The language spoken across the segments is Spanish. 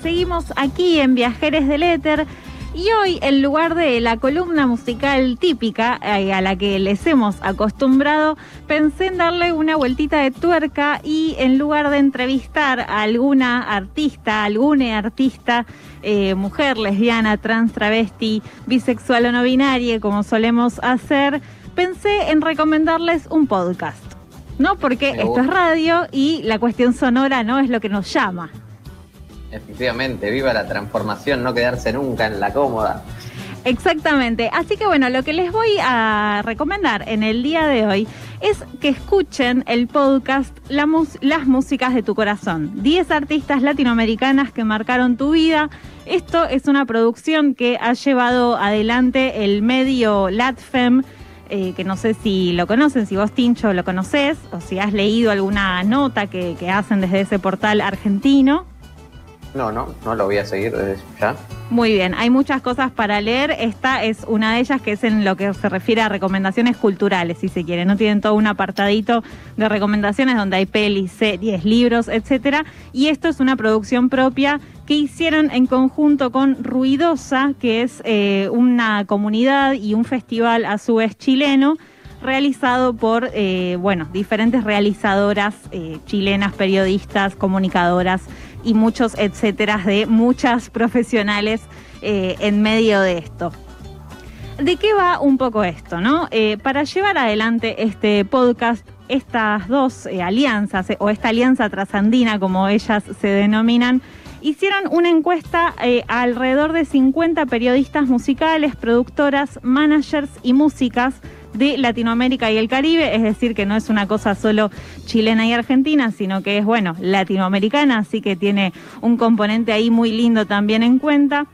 seguimos aquí en Viajeres del Éter. Y hoy, en lugar de la columna musical típica eh, a la que les hemos acostumbrado, pensé en darle una vueltita de tuerca y en lugar de entrevistar a alguna artista, alguna artista, eh, mujer, lesbiana, trans, travesti, bisexual o no binaria, como solemos hacer, pensé en recomendarles un podcast. ¿No? Porque esto es radio y la cuestión sonora no es lo que nos llama. Efectivamente, viva la transformación, no quedarse nunca en la cómoda. Exactamente. Así que bueno, lo que les voy a recomendar en el día de hoy es que escuchen el podcast Las músicas de tu corazón. 10 artistas latinoamericanas que marcaron tu vida. Esto es una producción que ha llevado adelante el medio LatFem. Eh, que no sé si lo conocen, si vos Tincho lo conoces o si has leído alguna nota que hacen desde ese portal argentino. No, no, no lo voy a seguir desde ya. Muy bien, hay muchas cosas para leer. Esta es una de ellas que es en lo que se refiere a recomendaciones culturales, si se quiere. No tienen todo un apartadito de recomendaciones donde hay pelis, series, libros, etcétera. Y esto es una producción propia que hicieron en conjunto con Ruidosa, que es eh, una comunidad y un festival a su vez chileno realizado por, eh, bueno, diferentes realizadoras eh, chilenas, periodistas, comunicadoras y muchos etcétera de muchas profesionales eh, en medio de esto. ¿De qué va un poco esto, no? Eh, para llevar adelante este podcast, estas dos eh, alianzas, o esta alianza trasandina, como ellas se denominan, hicieron una encuesta a alrededor de 50 periodistas musicales, productoras, managers y músicas de Latinoamérica y el Caribe, es decir, que no es una cosa solo chilena y argentina, sino que es, bueno, latinoamericana, así que tiene un componente ahí muy lindo también en cuenta.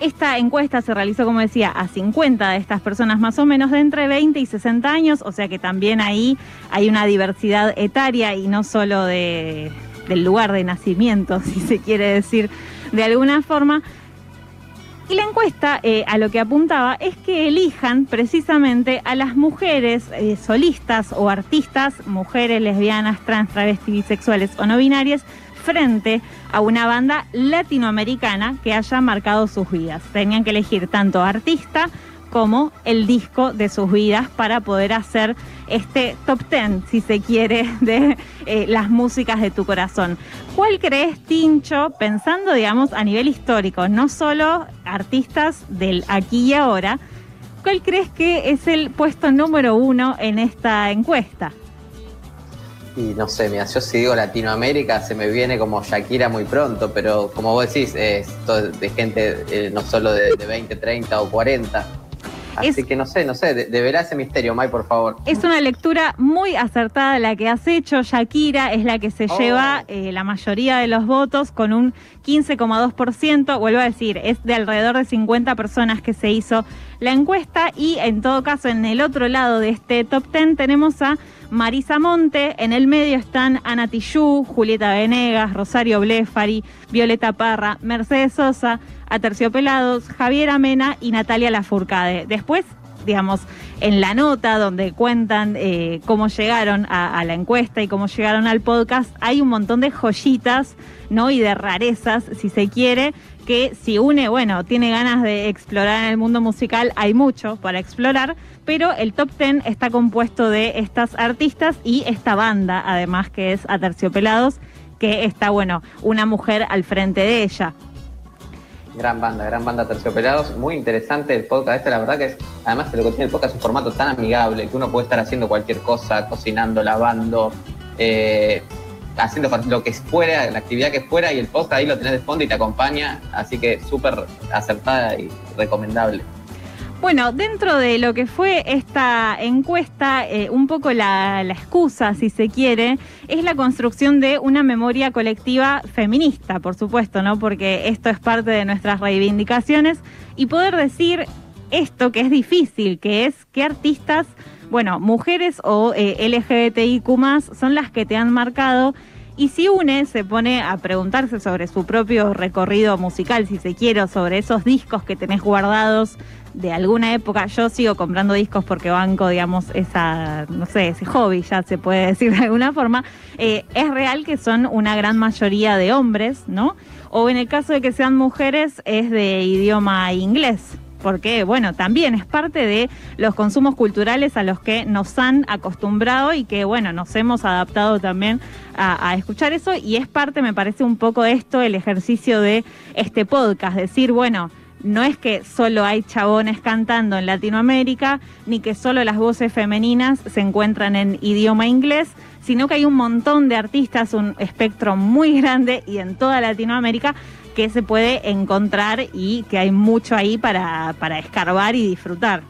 Esta encuesta se realizó, como decía, a 50 de estas personas más o menos de entre 20 y 60 años, o sea que también ahí hay una diversidad etaria y no solo de, del lugar de nacimiento, si se quiere decir de alguna forma, y la encuesta eh, a lo que apuntaba es que elijan precisamente a las mujeres eh, solistas o artistas, mujeres lesbianas, trans, travestis, bisexuales o no binarias, frente a una banda latinoamericana que haya marcado sus vidas. Tenían que elegir tanto artista como el disco de sus vidas para poder hacer este top ten, si se quiere, de eh, las músicas de tu corazón. ¿Cuál crees, Tincho, pensando, digamos, a nivel histórico, no solo artistas del aquí y ahora, cuál crees que es el puesto número uno en esta encuesta? Y no sé, mira, yo si digo Latinoamérica se me viene como Shakira muy pronto, pero como vos decís, es de gente eh, no solo de, de 20, 30 o 40. Así que no sé, no sé, deberá ese misterio, May, por favor. Es una lectura muy acertada la que has hecho. Shakira es la que se oh. lleva eh, la mayoría de los votos con un 15,2%. Vuelvo a decir, es de alrededor de 50 personas que se hizo la encuesta. Y en todo caso, en el otro lado de este top 10 tenemos a Marisa Monte. En el medio están Ana Tijoux, Julieta Venegas, Rosario Blefari, Violeta Parra, Mercedes Sosa. Aterciopelados, Javier Amena y Natalia Lafourcade. Después, digamos, en la nota donde cuentan eh, cómo llegaron a, la encuesta y cómo llegaron al podcast, hay un montón de joyitas, ¿no? Y de rarezas, si se quiere, que si une, bueno, tiene ganas de explorar en el mundo musical, hay mucho para explorar, pero el top ten está compuesto de estas artistas y esta banda, además que es Aterciopelados, que está, bueno, una mujer al frente de ella. Gran banda, gran banda Terciopelados. Muy interesante el podcast este, la verdad que es, además de lo que tiene el podcast es un formato tan amigable que uno puede estar haciendo cualquier cosa, cocinando, lavando, eh, haciendo lo que fuera, la actividad que fuera y el podcast ahí lo tenés de fondo y te acompaña, así que súper acertada y recomendable. Bueno, dentro de lo que fue esta encuesta, eh, un poco la, excusa, si se quiere, es la construcción de una memoria colectiva feminista, por supuesto, ¿no? Porque esto es parte de nuestras reivindicaciones y poder decir esto que es difícil, que es qué artistas, bueno, mujeres o eh, LGBTIQ son las que te han marcado Y si une se pone a preguntarse sobre su propio recorrido musical, si se quiere, sobre esos discos que tenés guardados de alguna época. Yo sigo comprando discos porque banco, digamos, esa, no sé, ese hobby, ya se puede decir de alguna forma. Eh, es real que son una gran mayoría de hombres, ¿no? O en el caso de que sean mujeres, es de idioma inglés porque bueno, también es parte de los consumos culturales a los que nos han acostumbrado y que bueno, nos hemos adaptado también a, a, escuchar eso y es parte, me parece un poco esto, el ejercicio de este podcast, decir, bueno, no es que solo hay chabones cantando en Latinoamérica, ni que solo las voces femeninas se encuentran en idioma inglés, sino que hay un montón de artistas, un espectro muy grande y en toda Latinoamérica que se puede encontrar y que hay mucho ahí para, para escarbar y disfrutar.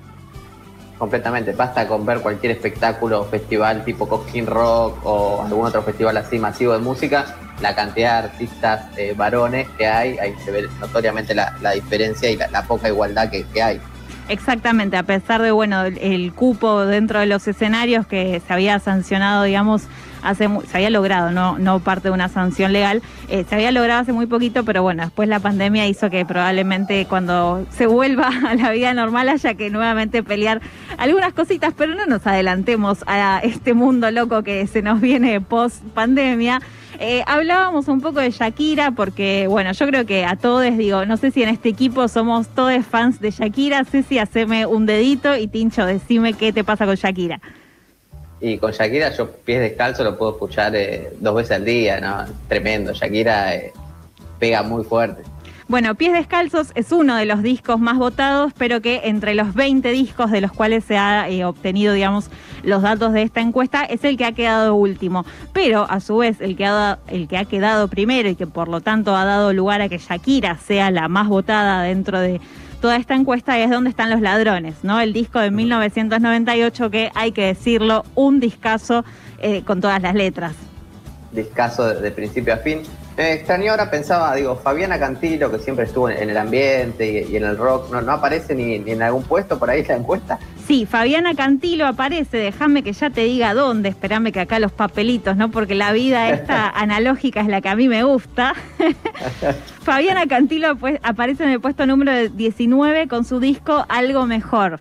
Completamente, basta con ver cualquier espectáculo festival tipo Cosquín Rock o algún otro festival así masivo de música, la cantidad de artistas eh, varones que hay, ahí se ve notoriamente la, diferencia y la, poca igualdad que, hay. Exactamente, a pesar de bueno el cupo dentro de los escenarios que se había sancionado, digamos, hace se había logrado, no, no parte de una sanción legal, eh, se había logrado hace muy poquito, pero bueno, después la pandemia hizo que probablemente cuando se vuelva a la vida normal haya que nuevamente pelear algunas cositas, pero no nos adelantemos a este mundo loco que se nos viene post pandemia. Eh, hablábamos un poco de Shakira porque, bueno, yo creo que a todos, digo, no sé si en este equipo somos todos fans de Shakira. Ceci, haceme un dedito y Tincho, decime qué te pasa con Shakira. Y con Shakira yo pies descalzos lo puedo escuchar eh, dos veces al día, ¿no? Tremendo, Shakira eh, pega muy fuerte. Bueno, Pies Descalzos es uno de los discos más votados, pero que entre los 20 discos de los cuales se ha eh, obtenido, digamos, los datos de esta encuesta, es el que ha quedado último. Pero a su vez, el que ha, el que ha quedado primero y que por lo tanto ha dado lugar a que Shakira sea la más votada dentro de toda esta encuesta es Dónde están los ladrones, ¿no? El disco de 1998 que hay que decirlo, un discazo eh, con todas las letras. Discazo de, principio a fin. Me extrañó ahora, pensaba, digo, Fabiana Cantilo, que siempre estuvo en, el ambiente y, en el rock, ¿no, no aparece ni, ni, en algún puesto por ahí la encuesta? Sí, Fabiana Cantilo aparece, déjame que ya te diga dónde, espérame que acá los papelitos, ¿no? Porque la vida esta analógica es la que a mí me gusta. Fabiana Cantilo pues, aparece en el puesto número 19 con su disco Algo Mejor.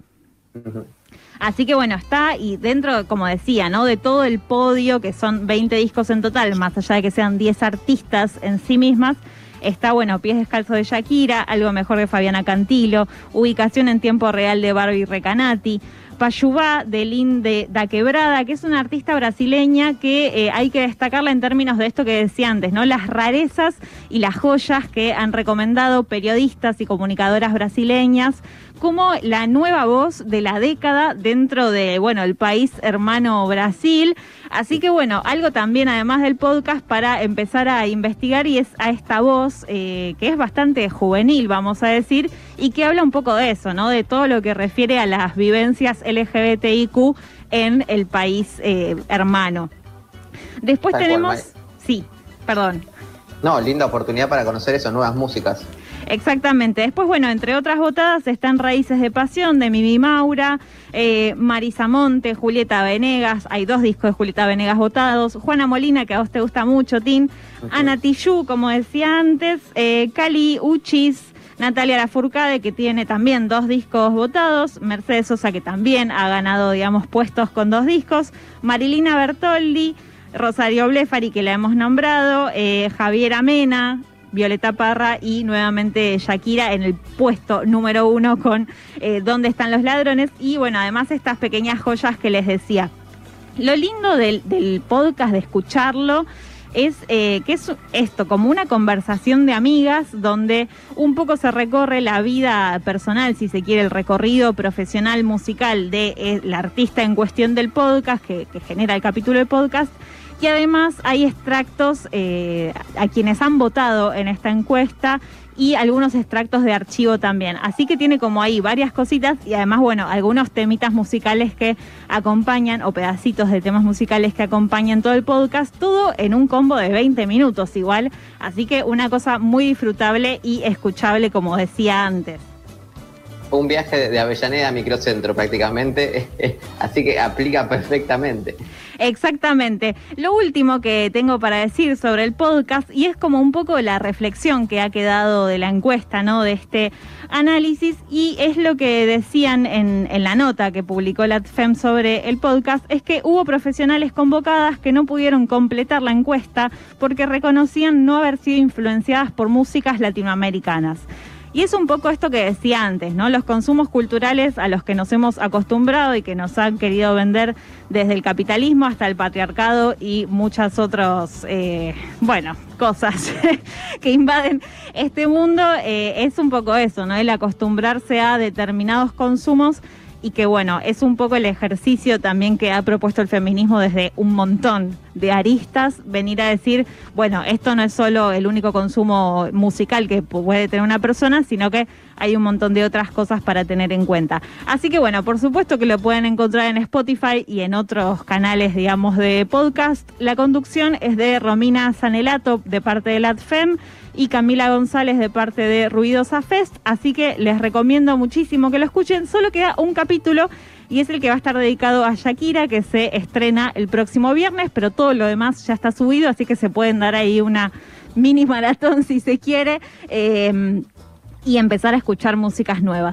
Así que bueno, está y dentro, como decía, ¿no? De todo el podio, que son 20 discos en total, más allá de que sean 10 artistas en sí mismas, está, bueno, Pies Descalzos de Shakira, algo mejor de Fabiana Cantilo, ubicación en tiempo real de Barbie Recanati, Payubá de Linde Da Quebrada, que es una artista brasileña que eh, hay que destacarla en términos de esto que decía antes, ¿no? Las rarezas y las joyas que han recomendado periodistas y comunicadoras brasileñas como la nueva voz de la década dentro de, bueno, el país hermano Brasil. Así que bueno, algo también además del podcast para empezar a investigar y es a esta voz eh, que es bastante juvenil, vamos a decir, y que habla un poco de eso, ¿no? De todo lo que refiere a las vivencias LGBTIQ en el país eh, hermano. Después tenemos... sí, perdón. No, linda oportunidad para conocer esas nuevas músicas. Exactamente. Después, bueno, entre otras votadas están Raíces de Pasión de Mimi Maura, eh, Marisa Monte, Julieta Venegas, hay dos discos de Julieta Venegas votados, Juana Molina, que a vos te gusta mucho, Tim, Ana Tijoux, como decía antes, eh, Cali Uchis, Natalia Lafourcade, que tiene también dos discos votados, Mercedes Sosa, que también ha ganado, digamos, puestos con dos discos, Marilina Bertoldi, Rosario Blefari, que la hemos nombrado, eh, Javier Amena, Violeta Parra y nuevamente Shakira en el puesto número uno con eh, ¿Dónde están los ladrones? Y bueno, además estas pequeñas joyas que les decía. Lo lindo del, podcast, de escucharlo, es eh, que es esto, como una conversación de amigas donde un poco se recorre la vida personal, si se quiere, el recorrido profesional musical de eh, la artista en cuestión del podcast, que, que genera el capítulo de podcast, y además hay extractos eh, a quienes han votado en esta encuesta y algunos extractos de archivo también. Así que tiene como ahí varias cositas y además, bueno, algunos temitas musicales que acompañan o pedacitos de temas musicales que acompañan todo el podcast, todo en un combo de 20 minutos igual. Así que una cosa muy disfrutable y escuchable como decía antes un viaje de Avellaneda a Microcentro prácticamente, así que aplica perfectamente. Exactamente. Lo último que tengo para decir sobre el podcast, y es como un poco la reflexión que ha quedado de la encuesta, ¿no? De este análisis, y es lo que decían en, en la nota que publicó la FEM sobre el podcast, es que hubo profesionales convocadas que no pudieron completar la encuesta porque reconocían no haber sido influenciadas por músicas latinoamericanas. Y es un poco esto que decía antes, ¿no? Los consumos culturales a los que nos hemos acostumbrado y que nos han querido vender desde el capitalismo hasta el patriarcado y muchas otras, eh, bueno, cosas que invaden este mundo, eh, es un poco eso, ¿no? El acostumbrarse a determinados consumos y que bueno, es un poco el ejercicio también que ha propuesto el feminismo desde un montón de aristas, venir a decir, bueno, esto no es solo el único consumo musical que puede tener una persona, sino que hay un montón de otras cosas para tener en cuenta. Así que bueno, por supuesto que lo pueden encontrar en Spotify y en otros canales, digamos, de podcast. La conducción es de Romina Sanelato de parte de LATFEM y Camila González de parte de Ruidosa Fest. Así que les recomiendo muchísimo que lo escuchen. Solo queda un capítulo y es el que va a estar dedicado a Shakira, que se estrena el próximo viernes, pero todo lo demás ya está subido, así que se pueden dar ahí una mini maratón si se quiere. Eh, y empezar a escuchar músicas nuevas.